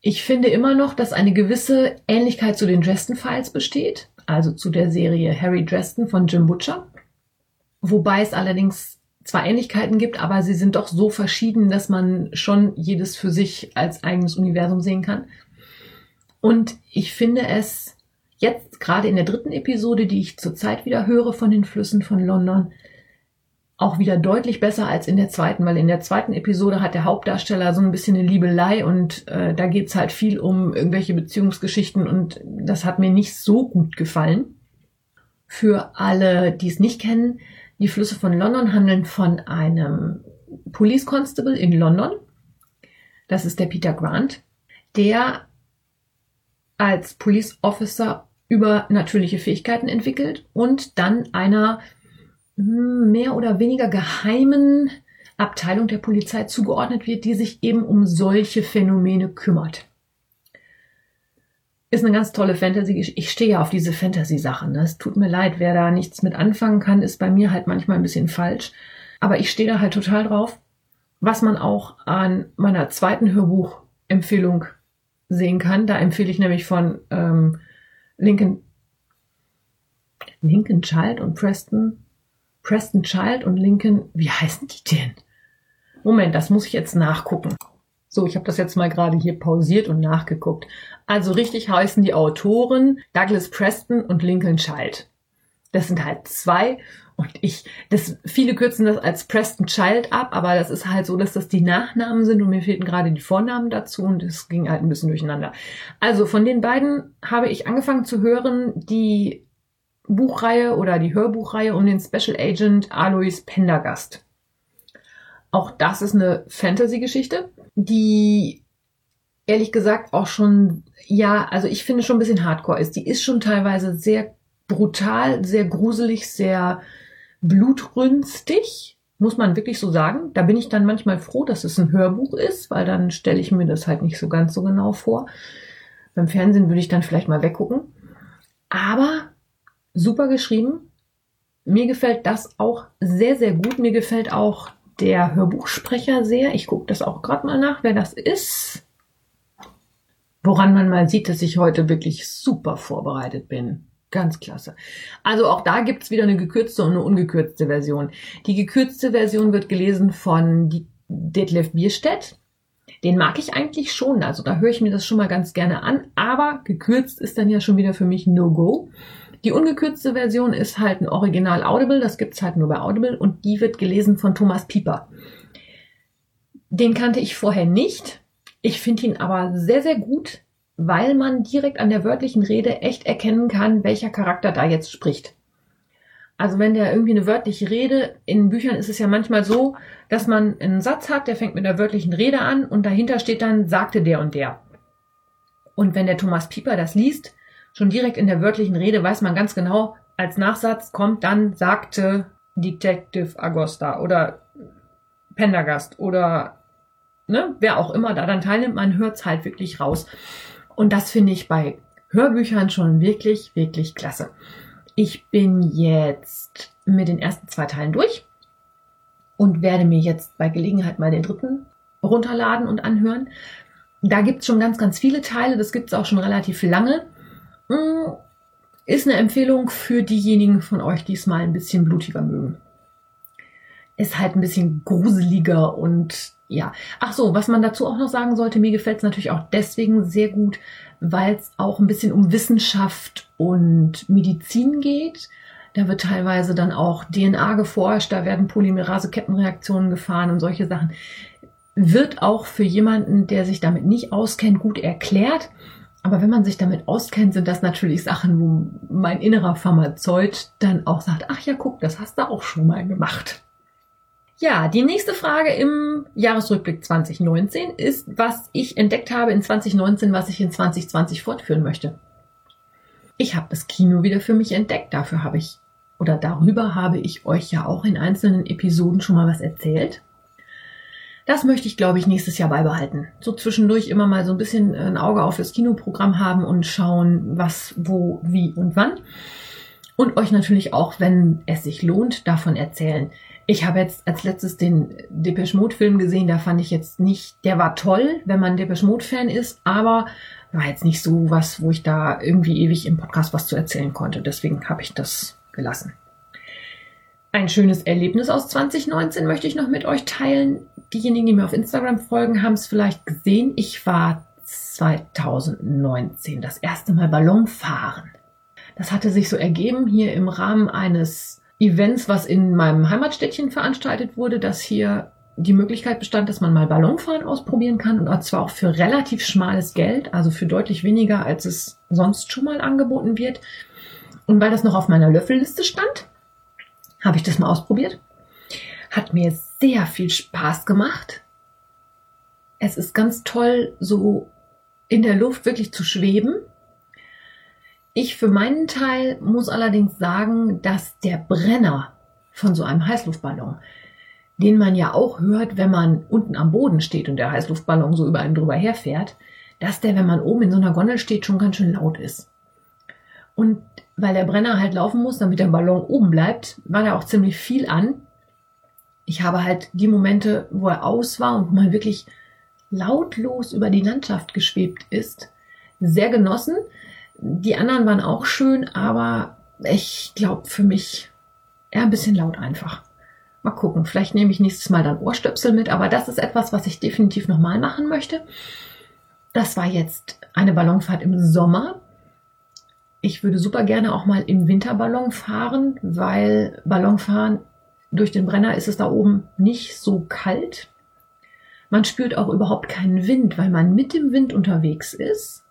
Ich finde immer noch, dass eine gewisse Ähnlichkeit zu den Dresden Files besteht, also zu der Serie Harry Dresden von Jim Butcher. Wobei es allerdings zwar Ähnlichkeiten gibt, aber sie sind doch so verschieden, dass man schon jedes für sich als eigenes Universum sehen kann. Und ich finde es jetzt gerade in der dritten Episode, die ich zurzeit wieder höre von den Flüssen von London, auch wieder deutlich besser als in der zweiten, weil in der zweiten Episode hat der Hauptdarsteller so ein bisschen eine Liebelei und äh, da geht's halt viel um irgendwelche Beziehungsgeschichten und das hat mir nicht so gut gefallen. Für alle, die es nicht kennen, die Flüsse von London handeln von einem Police Constable in London. Das ist der Peter Grant, der als Police Officer übernatürliche Fähigkeiten entwickelt und dann einer hm, mehr oder weniger geheimen Abteilung der Polizei zugeordnet wird, die sich eben um solche Phänomene kümmert. Ist eine ganz tolle Fantasy. Ich stehe ja auf diese Fantasy-Sachen. Ne? Es tut mir leid, wer da nichts mit anfangen kann, ist bei mir halt manchmal ein bisschen falsch. Aber ich stehe da halt total drauf, was man auch an meiner zweiten Hörbuchempfehlung sehen kann. Da empfehle ich nämlich von ähm, Lincoln, Lincoln Child und Preston Preston Child und Lincoln, wie heißen die denn? Moment, das muss ich jetzt nachgucken. So, ich habe das jetzt mal gerade hier pausiert und nachgeguckt. Also richtig heißen die Autoren Douglas Preston und Lincoln Child. Das sind halt zwei und ich, das, viele kürzen das als Preston Child ab, aber das ist halt so, dass das die Nachnamen sind und mir fehlten gerade die Vornamen dazu und es ging halt ein bisschen durcheinander. Also von den beiden habe ich angefangen zu hören, die Buchreihe oder die Hörbuchreihe um den Special Agent Alois Pendergast. Auch das ist eine Fantasy-Geschichte, die ehrlich gesagt auch schon, ja, also ich finde schon ein bisschen hardcore ist. Die ist schon teilweise sehr brutal, sehr gruselig, sehr blutrünstig, muss man wirklich so sagen. Da bin ich dann manchmal froh, dass es ein Hörbuch ist, weil dann stelle ich mir das halt nicht so ganz so genau vor. Beim Fernsehen würde ich dann vielleicht mal weggucken. Aber super geschrieben. Mir gefällt das auch sehr, sehr gut. Mir gefällt auch der Hörbuchsprecher sehr. Ich gucke das auch gerade mal nach, wer das ist. Woran man mal sieht, dass ich heute wirklich super vorbereitet bin. Ganz klasse. Also auch da gibt's wieder eine gekürzte und eine ungekürzte Version. Die gekürzte Version wird gelesen von Detlef Bierstedt. Den mag ich eigentlich schon. Also da höre ich mir das schon mal ganz gerne an. Aber gekürzt ist dann ja schon wieder für mich No-Go. Die ungekürzte Version ist halt ein Original Audible, das gibt's halt nur bei Audible und die wird gelesen von Thomas Pieper. Den kannte ich vorher nicht. Ich finde ihn aber sehr, sehr gut, weil man direkt an der wörtlichen Rede echt erkennen kann, welcher Charakter da jetzt spricht. Also wenn der irgendwie eine wörtliche Rede, in Büchern ist es ja manchmal so, dass man einen Satz hat, der fängt mit der wörtlichen Rede an und dahinter steht dann, sagte der und der. Und wenn der Thomas Pieper das liest, schon direkt in der wörtlichen Rede weiß man ganz genau, als Nachsatz kommt dann, sagte Detective Agosta oder Pendergast oder ne, wer auch immer da dann teilnimmt, man hört's halt wirklich raus. Und das finde ich bei Hörbüchern schon wirklich, wirklich klasse. Ich bin jetzt mit den ersten zwei Teilen durch und werde mir jetzt bei Gelegenheit mal den dritten runterladen und anhören. Da gibt's schon ganz, ganz viele Teile. Das gibt's auch schon relativ lange. Mm, ist eine Empfehlung für diejenigen von euch, die es mal ein bisschen blutiger mögen. Ist halt ein bisschen gruseliger und ja. Ach so, was man dazu auch noch sagen sollte, mir gefällt es natürlich auch deswegen sehr gut, weil es auch ein bisschen um Wissenschaft und Medizin geht. Da wird teilweise dann auch DNA geforscht, da werden Polymerase-Kettenreaktionen gefahren und solche Sachen. Wird auch für jemanden, der sich damit nicht auskennt, gut erklärt. Aber wenn man sich damit auskennt, sind das natürlich Sachen, wo mein innerer Pharmazeut dann auch sagt, ach ja, guck, das hast du auch schon mal gemacht. Ja, die nächste Frage im Jahresrückblick 2019 ist, was ich entdeckt habe in 2019, was ich in 2020 fortführen möchte. Ich habe das Kino wieder für mich entdeckt. Dafür habe ich oder darüber habe ich euch ja auch in einzelnen Episoden schon mal was erzählt. Das möchte ich, glaube ich, nächstes Jahr beibehalten. So zwischendurch immer mal so ein bisschen ein Auge auf das Kinoprogramm haben und schauen, was, wo, wie und wann. Und euch natürlich auch, wenn es sich lohnt, davon erzählen. Ich habe jetzt als letztes den Depeche Mode Film gesehen, da fand ich jetzt nicht, der war toll, wenn man Depeche Mode Fan ist, aber war jetzt nicht so was, wo ich da irgendwie ewig im Podcast was zu erzählen konnte. Deswegen habe ich das gelassen. Ein schönes Erlebnis aus 2019 möchte ich noch mit euch teilen. Diejenigen, die mir auf Instagram folgen, haben es vielleicht gesehen. Ich war 2019 das erste Mal Ballon fahren. Das hatte sich so ergeben hier im Rahmen eines Events, was in meinem Heimatstädtchen veranstaltet wurde, dass hier die Möglichkeit bestand, dass man mal Ballonfahren ausprobieren kann und zwar auch für relativ schmales Geld, also für deutlich weniger, als es sonst schon mal angeboten wird. Und weil das noch auf meiner Löffelliste stand, habe ich das mal ausprobiert. Hat mir sehr viel Spaß gemacht. Es ist ganz toll, so in der Luft wirklich zu schweben. Ich für meinen Teil muss allerdings sagen, dass der Brenner von so einem Heißluftballon, den man ja auch hört, wenn man unten am Boden steht und der Heißluftballon so über einen drüber herfährt, dass der, wenn man oben in so einer Gondel steht, schon ganz schön laut ist. Und weil der Brenner halt laufen muss, damit der Ballon oben bleibt, war da auch ziemlich viel an. Ich habe halt die Momente, wo er aus war und wo man wirklich lautlos über die Landschaft geschwebt ist, sehr genossen. Die anderen waren auch schön, aber ich glaube für mich eher ein bisschen laut einfach. Mal gucken, vielleicht nehme ich nächstes Mal dann Ohrstöpsel mit, aber das ist etwas, was ich definitiv nochmal machen möchte. Das war jetzt eine Ballonfahrt im Sommer. Ich würde super gerne auch mal im Winterballon fahren, weil Ballonfahren durch den Brenner ist es da oben nicht so kalt. Man spürt auch überhaupt keinen Wind, weil man mit dem Wind unterwegs ist.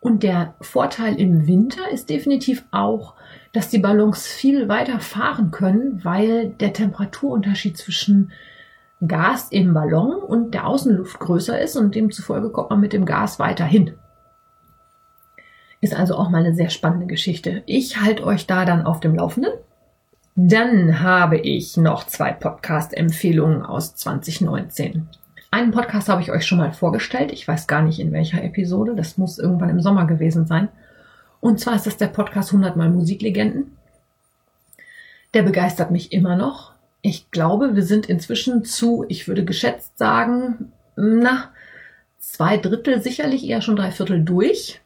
Und der Vorteil im Winter ist definitiv auch, dass die Ballons viel weiter fahren können, weil der Temperaturunterschied zwischen Gas im Ballon und der Außenluft größer ist und demzufolge kommt man mit dem Gas weiterhin. Ist also auch mal eine sehr spannende Geschichte. Ich halte euch da dann auf dem Laufenden. Dann habe ich noch zwei Podcast-Empfehlungen aus 2019. Einen Podcast habe ich euch schon mal vorgestellt. Ich weiß gar nicht in welcher Episode. Das muss irgendwann im Sommer gewesen sein. Und zwar ist das der Podcast 100 mal Musiklegenden. Der begeistert mich immer noch. Ich glaube, wir sind inzwischen zu, ich würde geschätzt sagen, na, zwei Drittel, sicherlich eher schon drei Viertel durch.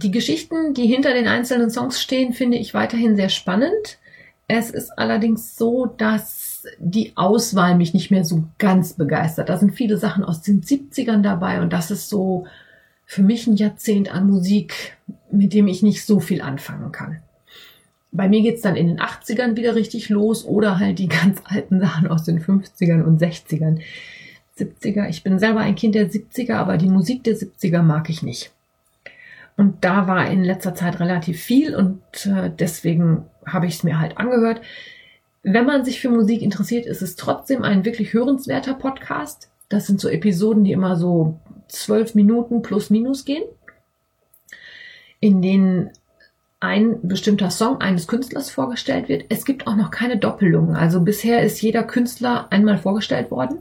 Die Geschichten, die hinter den einzelnen Songs stehen, finde ich weiterhin sehr spannend. Es ist allerdings so, dass die Auswahl mich nicht mehr so ganz begeistert. Da sind viele Sachen aus den 70ern dabei und das ist so für mich ein Jahrzehnt an Musik, mit dem ich nicht so viel anfangen kann. Bei mir geht's dann in den 80ern wieder richtig los oder halt die ganz alten Sachen aus den 50ern und 60ern. 70er, ich bin selber ein Kind der 70er, aber die Musik der 70er mag ich nicht. Und da war in letzter Zeit relativ viel und äh, deswegen habe ich es mir halt angehört. Wenn man sich für Musik interessiert, ist es trotzdem ein wirklich hörenswerter Podcast. Das sind so Episoden, die immer so zwölf Minuten plus minus gehen, in denen ein bestimmter Song eines Künstlers vorgestellt wird. Es gibt auch noch keine Doppelungen. Also bisher ist jeder Künstler einmal vorgestellt worden.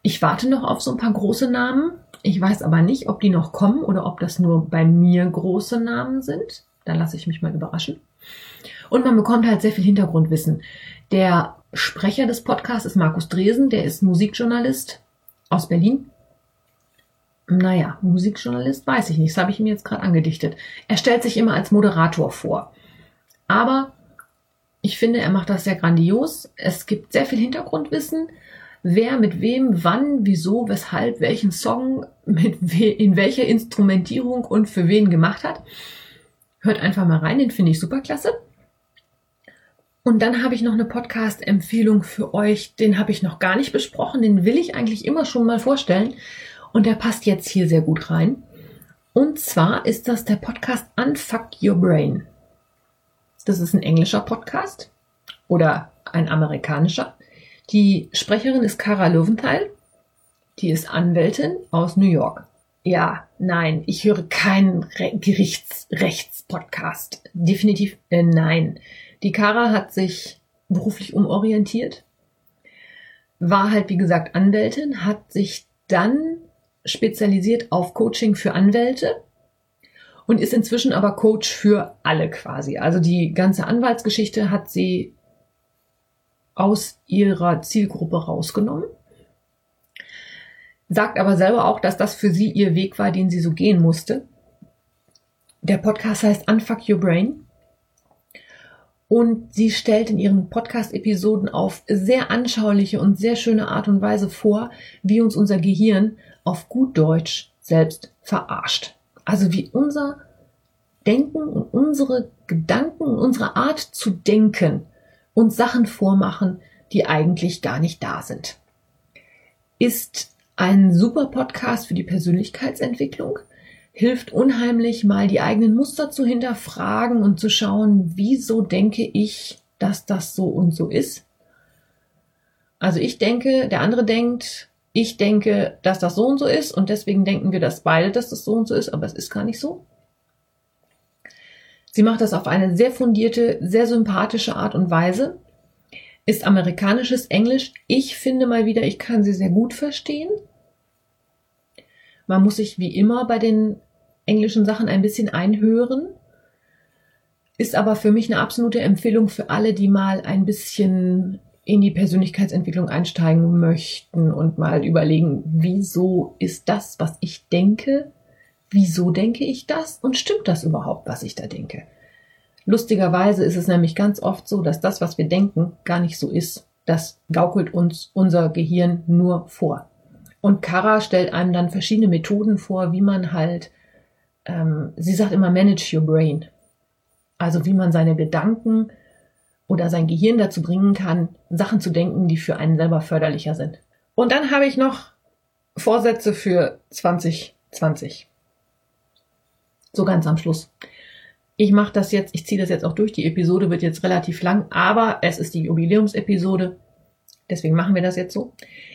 Ich warte noch auf so ein paar große Namen. Ich weiß aber nicht, ob die noch kommen oder ob das nur bei mir große Namen sind. Da lasse ich mich mal überraschen. Und man bekommt halt sehr viel Hintergrundwissen. Der Sprecher des Podcasts ist Markus Dresen, der ist Musikjournalist aus Berlin. Naja, Musikjournalist weiß ich nicht, das habe ich ihm jetzt gerade angedichtet. Er stellt sich immer als Moderator vor. Aber ich finde, er macht das sehr grandios. Es gibt sehr viel Hintergrundwissen wer mit wem, wann, wieso, weshalb, welchen Song mit we in welcher Instrumentierung und für wen gemacht hat. Hört einfach mal rein, den finde ich super klasse. Und dann habe ich noch eine Podcast-Empfehlung für euch, den habe ich noch gar nicht besprochen, den will ich eigentlich immer schon mal vorstellen und der passt jetzt hier sehr gut rein. Und zwar ist das der Podcast Unfuck Your Brain. Das ist ein englischer Podcast oder ein amerikanischer. Die Sprecherin ist Cara Löwenthal. Die ist Anwältin aus New York. Ja, nein, ich höre keinen Re Gerichtsrechtspodcast. Definitiv äh, nein. Die Cara hat sich beruflich umorientiert, war halt wie gesagt Anwältin, hat sich dann spezialisiert auf Coaching für Anwälte und ist inzwischen aber Coach für alle quasi. Also die ganze Anwaltsgeschichte hat sie aus ihrer Zielgruppe rausgenommen. Sagt aber selber auch, dass das für sie ihr Weg war, den sie so gehen musste. Der Podcast heißt Unfuck Your Brain. Und sie stellt in ihren Podcast-Episoden auf sehr anschauliche und sehr schöne Art und Weise vor, wie uns unser Gehirn auf gut Deutsch selbst verarscht. Also wie unser Denken und unsere Gedanken und unsere Art zu denken uns Sachen vormachen, die eigentlich gar nicht da sind. Ist ein super Podcast für die Persönlichkeitsentwicklung, hilft unheimlich mal die eigenen Muster zu hinterfragen und zu schauen, wieso denke ich, dass das so und so ist. Also ich denke, der andere denkt, ich denke, dass das so und so ist und deswegen denken wir das beide, dass das so und so ist, aber es ist gar nicht so. Sie macht das auf eine sehr fundierte, sehr sympathische Art und Weise. Ist amerikanisches Englisch. Ich finde mal wieder, ich kann sie sehr gut verstehen. Man muss sich wie immer bei den englischen Sachen ein bisschen einhören. Ist aber für mich eine absolute Empfehlung für alle, die mal ein bisschen in die Persönlichkeitsentwicklung einsteigen möchten und mal überlegen, wieso ist das, was ich denke, wieso denke ich das und stimmt das überhaupt, was ich da denke? Lustigerweise ist es nämlich ganz oft so, dass das, was wir denken, gar nicht so ist. Das gaukelt uns unser Gehirn nur vor. Und Kara stellt einem dann verschiedene Methoden vor, wie man halt, ähm, sie sagt immer, manage your brain. Also wie man seine Gedanken oder sein Gehirn dazu bringen kann, Sachen zu denken, die für einen selber förderlicher sind. Und dann habe ich noch Vorsätze für 2020. So ganz am Schluss. Ich mache das jetzt, ich ziehe das jetzt auch durch. Die Episode wird jetzt relativ lang, aber es ist die Jubiläumsepisode. Deswegen machen wir das jetzt so.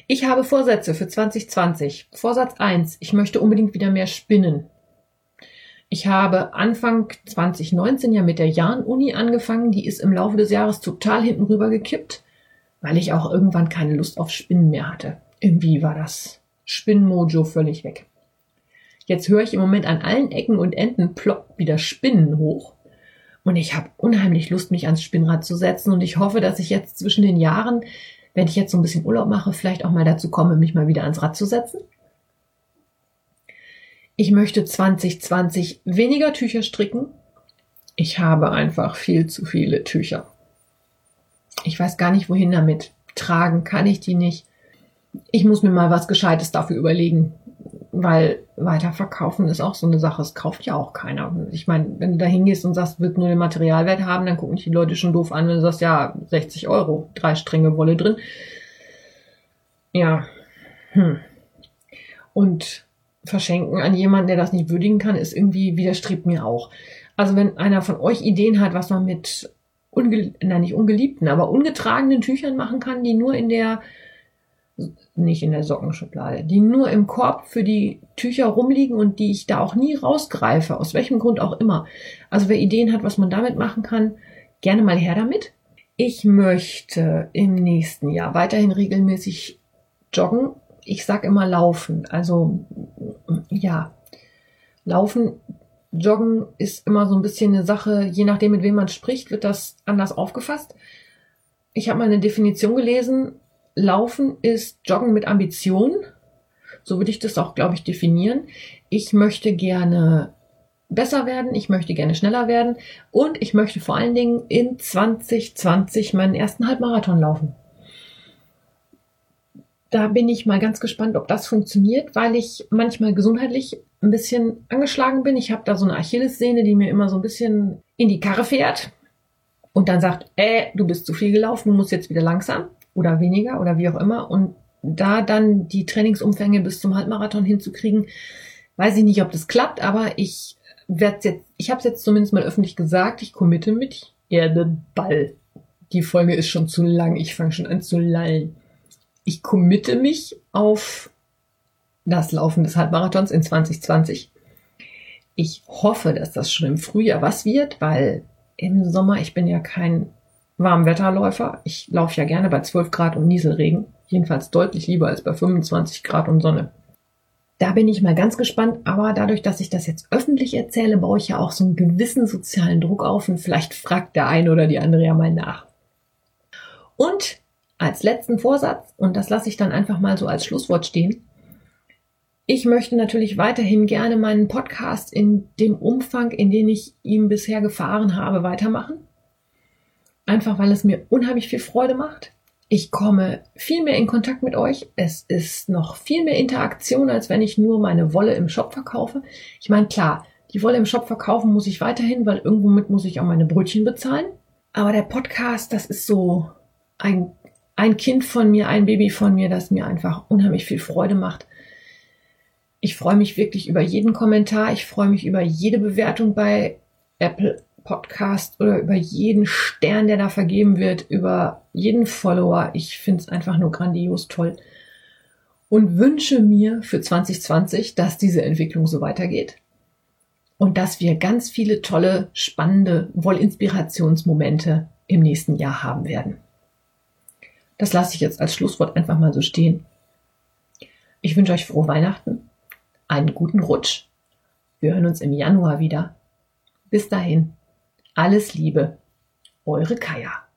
Ich habe Vorsätze für 2020. Vorsatz 1. Ich möchte unbedingt wieder mehr spinnen. Ich habe Anfang 2019 ja mit der Jahn-Uni angefangen. Die ist im Laufe des Jahres total hinten rüber gekippt, weil ich auch irgendwann keine Lust auf Spinnen mehr hatte. Irgendwie war das Spinnmojo völlig weg. Jetzt höre ich im Moment an allen Ecken und Enden ploppt wieder Spinnen hoch. Und ich habe unheimlich Lust, mich ans Spinnrad zu setzen. Und ich hoffe, dass ich jetzt zwischen den Jahren, wenn ich jetzt so ein bisschen Urlaub mache, vielleicht auch mal dazu komme, mich mal wieder ans Rad zu setzen. Ich möchte 2020 weniger Tücher stricken. Ich habe einfach viel zu viele Tücher. Ich weiß gar nicht, wohin damit. Tragen kann ich die nicht. Ich muss mir mal was Gescheites dafür überlegen weil weiterverkaufen ist auch so eine Sache. Es kauft ja auch keiner. Ich meine, wenn du da hingehst und sagst, wird nur den Materialwert haben, dann gucken dich die Leute schon doof an, wenn du sagst, ja, 60 Euro, drei Stränge Wolle drin. Ja. Hm. Und verschenken an jemanden, der das nicht würdigen kann, ist irgendwie widerstrebt mir auch. Also wenn einer von euch Ideen hat, was man mit unge nein, nicht ungeliebten, aber ungetragenen Tüchern machen kann, die nur in der nicht in der Sockenschublade, die nur im Korb für die Tücher rumliegen und die ich da auch nie rausgreife, aus welchem Grund auch immer. Also wer Ideen hat, was man damit machen kann, gerne mal her damit. Ich möchte im nächsten Jahr weiterhin regelmäßig joggen. Ich sag immer laufen. Also ja, laufen, joggen ist immer so ein bisschen eine Sache, je nachdem mit wem man spricht, wird das anders aufgefasst. Ich habe mal eine Definition gelesen, Laufen ist Joggen mit Ambition. So würde ich das auch, glaube ich, definieren. Ich möchte gerne besser werden, ich möchte gerne schneller werden und ich möchte vor allen Dingen in 2020 meinen ersten Halbmarathon laufen. Da bin ich mal ganz gespannt, ob das funktioniert, weil ich manchmal gesundheitlich ein bisschen angeschlagen bin. Ich habe da so eine Achillessehne, die mir immer so ein bisschen in die Karre fährt und dann sagt, äh, du bist zu viel gelaufen, du musst jetzt wieder langsam oder weniger oder wie auch immer. Und da dann die Trainingsumfänge bis zum Halbmarathon hinzukriegen, weiß ich nicht, ob das klappt, aber ich werde jetzt, ich habe es jetzt zumindest mal öffentlich gesagt, ich committe mit Erde Ball. Die Folge ist schon zu lang, ich fange schon an zu lallen. Ich committe mich auf das Laufen des Halbmarathons in 2020. Ich hoffe, dass das schon im Frühjahr was wird, weil im Sommer, ich bin ja kein Warmwetterläufer. Ich laufe ja gerne bei 12 Grad und Nieselregen. Jedenfalls deutlich lieber als bei 25 Grad und Sonne. Da bin ich mal ganz gespannt, aber dadurch, dass ich das jetzt öffentlich erzähle, baue ich ja auch so einen gewissen sozialen Druck auf und vielleicht fragt der eine oder die andere ja mal nach. Und als letzten Vorsatz, und das lasse ich dann einfach mal so als Schlusswort stehen, ich möchte natürlich weiterhin gerne meinen Podcast in dem Umfang, in den ich ihn bisher gefahren habe, weitermachen. Einfach weil es mir unheimlich viel Freude macht. Ich komme viel mehr in Kontakt mit euch. Es ist noch viel mehr Interaktion, als wenn ich nur meine Wolle im Shop verkaufe. Ich meine, klar, die Wolle im Shop verkaufen muss ich weiterhin, weil irgendwo mit muss ich auch meine Brötchen bezahlen. Aber der Podcast, das ist so ein, ein Kind von mir, ein Baby von mir, das mir einfach unheimlich viel Freude macht. Ich freue mich wirklich über jeden Kommentar. Ich freue mich über jede Bewertung bei Apple Podcast oder über jeden Stern, der da vergeben wird, über jeden Follower. Ich finde es einfach nur grandios toll und wünsche mir für 2020, dass diese Entwicklung so weitergeht und dass wir ganz viele tolle, spannende Wollinspirationsmomente im nächsten Jahr haben werden. Das lasse ich jetzt als Schlusswort einfach mal so stehen. Ich wünsche euch frohe Weihnachten, einen guten Rutsch. Wir hören uns im Januar wieder. Bis dahin. Alles Liebe, eure Kaya.